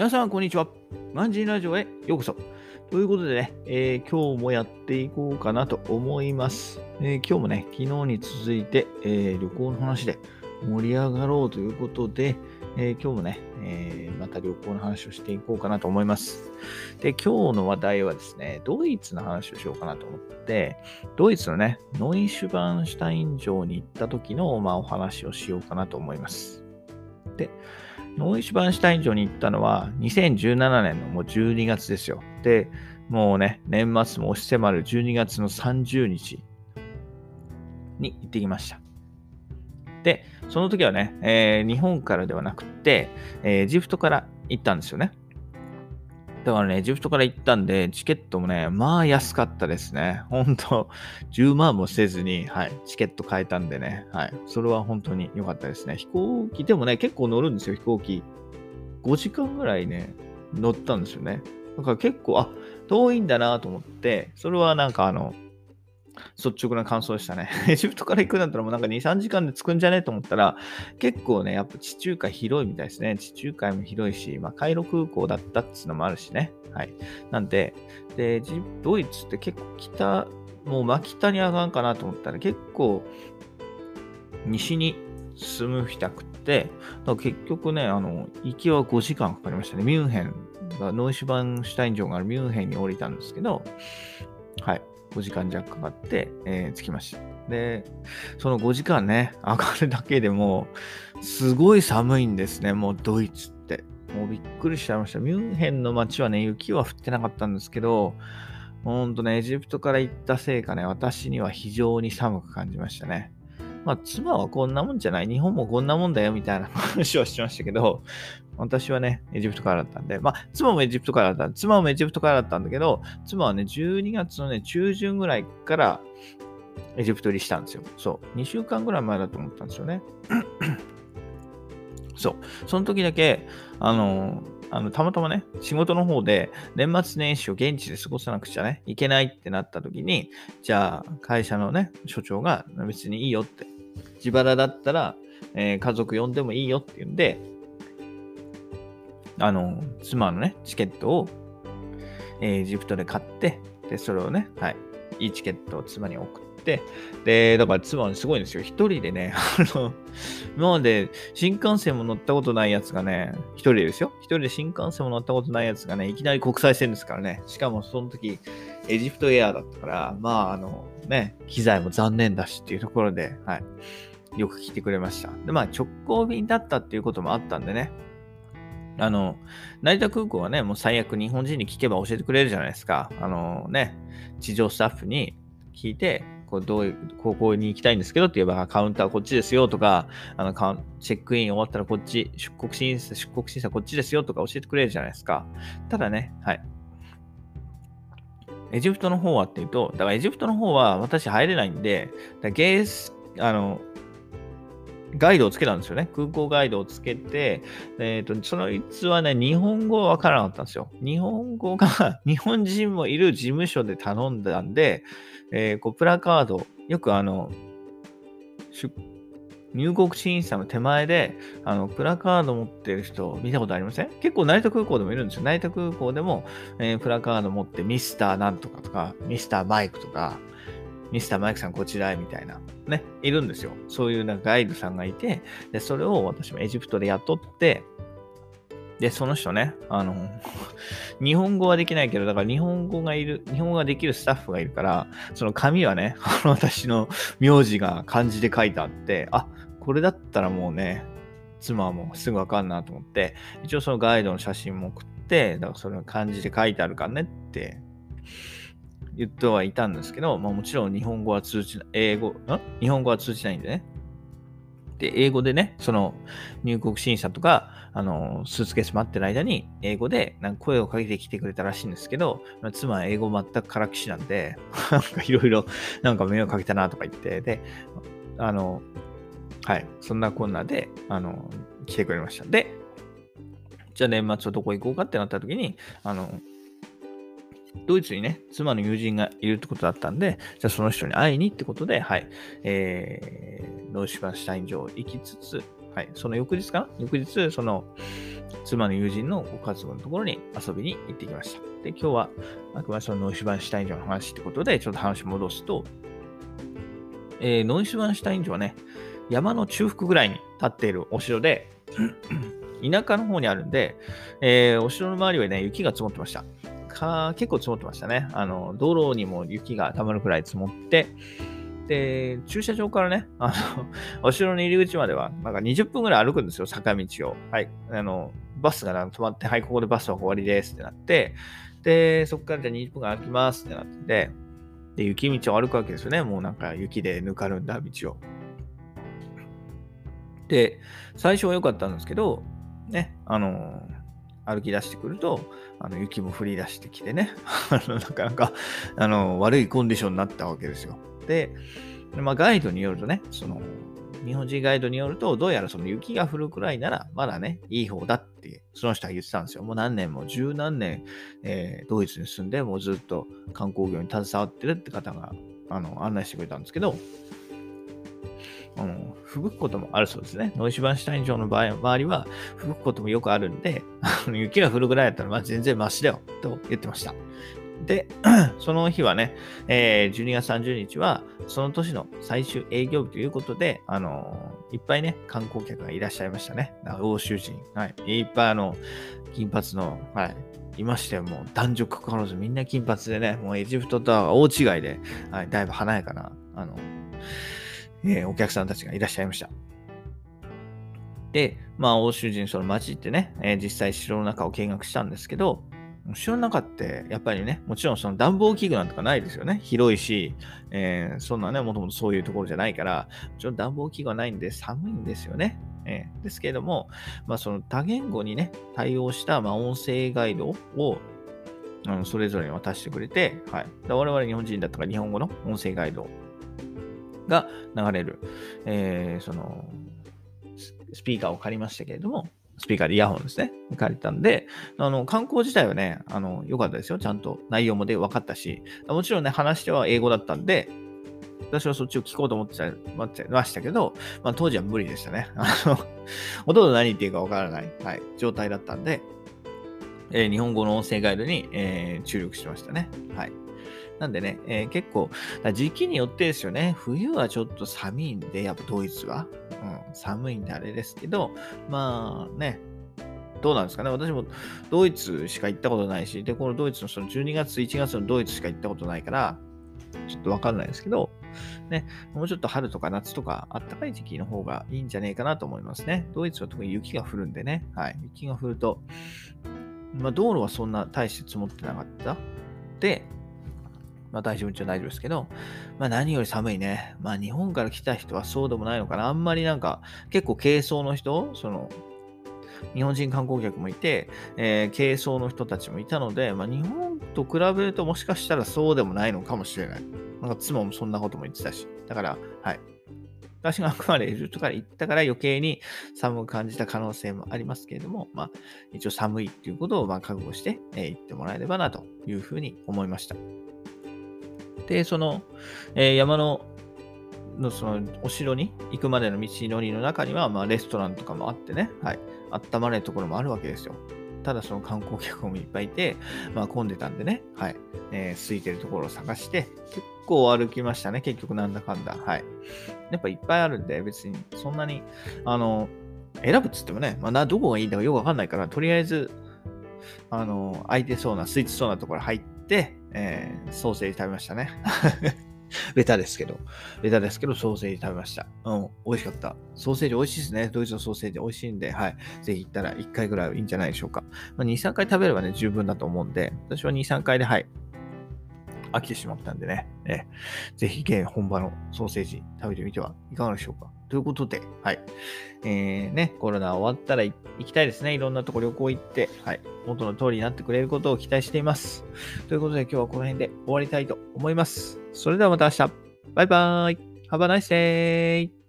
皆さん、こんにちは。マンジーラジオへようこそ。ということでね、えー、今日もやっていこうかなと思います。えー、今日もね、昨日に続いて、えー、旅行の話で盛り上がろうということで、え今日もね、えまた旅行の話をしていこうかなと思います。で、今日の話題はですね、ドイツの話をしようかなと思って、ドイツのね、ノイシュバンシュタイン城に行った時の、まあ、お話をしようかなと思います。で、ノイシュバンシュタイン城に行ったのは2017年のもう12月ですよ。で、もうね、年末も押し迫る12月の30日に行ってきました。で、その時はね、えー、日本からではなくて、えー、エジプトから行ったんですよね。だからね、エジプトから行ったんで、チケットもね、まあ安かったですね。ほんと、10万もせずに、はい、チケット買えたんでね、はい、それは本当に良かったですね。飛行機、でもね、結構乗るんですよ、飛行機。5時間ぐらいね、乗ったんですよね。だから結構、あ、遠いんだなと思って、それはなんかあの、率直な感想でしたね。エジプトから行くんだったらもうなんか2、3時間で着くんじゃね？えと思ったら、結構ね、やっぱ地中海広いみたいですね。地中海も広いし、まあ、カイロ空港だったっていうのもあるしね。はい。なんで、で、ドイツって結構北、もう真北に上がんかなと思ったら結構西に進むしたくって、結局ね、あの、行きは5時間かかりましたね。ミュンヘンノイシュバンシュタイン城があるミュンヘンに降りたんですけど、はい。5時間弱かかって、えー、着きました。で、その5時間ね、上がるだけでも、すごい寒いんですね、もうドイツって。もうびっくりしちゃいました。ミュンヘンの街はね、雪は降ってなかったんですけど、ほんとね、エジプトから行ったせいかね、私には非常に寒く感じましたね。まあ、妻はこんなもんじゃない。日本もこんなもんだよ、みたいな 話をしましたけど、私はね、エジプトからだったんで、まあ、妻もエジプトからだった。妻もエジプトからだったんだけど、妻はね、12月のね、中旬ぐらいからエジプト入りしたんですよ。そう。2週間ぐらい前だと思ったんですよね。そう。その時だけ、あの、あのたまたまね、仕事の方で年末年始を現地で過ごさなくちゃね、いけないってなった時に、じゃあ会社のね、所長が別にいいよって、自腹だったら、えー、家族呼んでもいいよって言うんで、あの、妻のね、チケットを、え、エジプトで買って、で、それをね、はい、いいチケットを妻に送って、で、だから妻はすごいんですよ。一人でね、あの、今まで新幹線も乗ったことないやつがね、一人でですよ。一人で新幹線も乗ったことないやつがね、いきなり国際線ですからね。しかもその時、エジプトエアだったから、まあ、あの、ね、機材も残念だしっていうところで、はい。よく来てくれました。で、まあ、直行便だったっていうこともあったんでね、あの、成田空港はね、もう最悪日本人に聞けば教えてくれるじゃないですか。あのね、地上スタッフに聞いて、こうどういう高校に行きたいんですけどって言えば、カウンターこっちですよとか、あのチェックイン終わったらこっち、出国審査、出国審査こっちですよとか教えてくれるじゃないですか。ただね、はい。エジプトの方はっていうと、だからエジプトの方は私入れないんで、だゲース、あの、ガイドをつけたんですよね。空港ガイドをつけて、えっ、ー、と、そのいつはね、日本語わからなかったんですよ。日本語が 日本人もいる事務所で頼んだんで、えー、こうプラカード、よくあの、入国審査の手前で、あの、プラカード持ってる人見たことありません？結構成田空港でもいるんですよ。成田空港でも、えー、プラカード持ってミスターなんとかとか、ミスターマイクとか、ミスターマイクさんこちらへみたいな、ね、いるんですよ。そういうなんかガイドさんがいて、で、それを私もエジプトで雇って、で、その人ね、あの、日本語はできないけど、だから日本語がいる、日本語ができるスタッフがいるから、その紙はね、私の名字が漢字で書いてあって、あ、これだったらもうね、妻はもうすぐわかんなと思って、一応そのガイドの写真も送って、だからそれが漢字で書いてあるからねって言ってはいたんですけど、まあ、もちろん日本語は通じない、英語、ん？日本語は通じないんでね。で、英語でね、その入国審査とか、あの、スーツケース待ってる間に、英語でなんか声をかけてきてくれたらしいんですけど、まあ、妻は英語全くからきしなんで、なんかいろいろ、なんか迷惑かけたなとか言って、で、あの、はい、そんなこんなで、あの、来てくれました。で、じゃあ年末はどこ行こうかってなった時に、あの、ドイツにね、妻の友人がいるってことだったんで、じゃあその人に会いにってことで、はい、えー、ノーシュバンシュタイン城行きつつ、はい。その翌日かな？翌日、その、妻の友人のご家族のところに遊びに行ってきました。で、今日は、あくまでそのノイシュバンシュタイン城の話ってことで、ちょっと話戻すと、えー、ノイシュバンシュタイン城はね、山の中腹ぐらいに立っているお城で、田舎の方にあるんで、えー、お城の周りはね、雪が積もってました。か結構積もってましたね。あの、道路にも雪が溜まるくらい積もって、で、駐車場からね、あの、お城の入り口までは、なんか20分ぐらい歩くんですよ、坂道を。はい。あの、バスが止まって、はい、ここでバスは終わりですってなって、で、そこからじゃあ20分間歩きますってなってて、で、雪道を歩くわけですよね。もうなんか雪でぬかるんだ道を。で、最初は良かったんですけど、ね、あの、歩き出してくると、あの雪も降り出してきてね、なかなかあの悪いコンディションになったわけですよ。で、まあ、ガイドによるとね、その、日本人ガイドによると、どうやらその雪が降るくらいなら、まだね、いい方だって、その人は言ってたんですよ。もう何年も、十何年、えー、ドイツに住んで、もうずっと観光業に携わってるって方が、あの、案内してくれたんですけど、あの、吹雪くこともあるそうですね。ノイシュバンシュタイン城の場合周りは吹雪くこともよくあるんで、雪が降るぐらいだったら、まあ全然マシだよ、と言ってました。で、その日はね、えー、12月30日は、その年の最終営業日ということで、あのー、いっぱいね、観光客がいらっしゃいましたね。欧州人。はい。いっぱいあの、金髪の、はい。いましたよ。もう男女関わらずみんな金髪でね、もうエジプトとは大違いで、はい、だいぶ華やかな、あの、えー、お客さんたちがいらっしゃいました。で、まあ、欧州人、その街ってね、えー、実際城の中を見学したんですけど、城の中って、やっぱりね、もちろんその暖房器具なんとかないですよね。広いし、えー、そんなね、もともとそういうところじゃないから、もちろん暖房器具はないんで寒いんですよね。えー、ですけれども、まあ、その多言語にね、対応した、まあ、音声ガイドをあのそれぞれに渡してくれて、はい。我々日本人だったら日本語の音声ガイドが流れる、えー、その、スピーカーを借りましたけれども、スピーカーでイヤホンですね。借りたんで、あの、観光自体はね、あの、良かったですよ。ちゃんと内容もで分かったし、もちろんね、話しては英語だったんで、私はそっちを聞こうと思ってましたけど、まあ、当時は無理でしたね。あの、ほとんど何言っていいか分からない、はい、状態だったんで、えー、日本語の音声ガイドに、えー、注力しましたね。はい。なんでね、えー、結構、時期によってですよね、冬はちょっと寒いんで、やっぱドイツは。うん、寒いんであれですけど、まあね、どうなんですかね。私もドイツしか行ったことないし、で、このドイツのその12月、1月のドイツしか行ったことないから、ちょっとわかんないですけど、ね、もうちょっと春とか夏とかあったかい時期の方がいいんじゃねえかなと思いますね。ドイツは特に雪が降るんでね、はい、雪が降ると、まあ道路はそんな大して積もってなかった。で、まあ大丈夫っちゃ大丈夫ですけど、まあ何より寒いね。まあ日本から来た人はそうでもないのかな。あんまりなんか結構軽装の人、その日本人観光客もいて、えー、軽装の人たちもいたので、まあ、日本と比べるともしかしたらそうでもないのかもしれない。なんか妻もそんなことも言ってたし。だから、はい。私があくまでエジプトから行ったから余計に寒く感じた可能性もありますけれども、まあ、一応寒いっていうことをまあ覚悟して、えー、行ってもらえればなというふうに思いました。で、その、えー、山ののそのお城に行くまでの道のりの中には、まあ、レストランとかもあってね、はい、温まれるところもあるわけですよ。ただその観光客もいっぱいいて、まあ、混んでたんでね、はい、えー、空いてるところを探して、結構歩きましたね、結局なんだかんだ。はい。やっぱいっぱいあるんで、別にそんなに、あの、選ぶっつってもね、まあ、どこがいいんだかよくわかんないから、とりあえず、あの、空いてそうな、空いてそうなところ入って、えー、ソーセージ食べましたね。ベタですけど。ベタですけど、ソーセージ食べました。うん、美味しかった。ソーセージ美味しいですね。ドイツのソーセージ美味しいんで、はい。ぜひ行ったら1回ぐらいはいいんじゃないでしょうか。まあ、2、3回食べればね、十分だと思うんで、私は2、3回で、はい。飽きてしまったんでね、えぜひ現本場のソーセージ食べてみてはいかがでしょうか。ということで、はい。えー、ね、コロナ終わったら行きたいですね。いろんなとこ旅行行って、はい。元の通りになってくれることを期待しています。ということで今日はこの辺で終わりたいと思います。それではまた明日。バイバーイ。Have a nice day.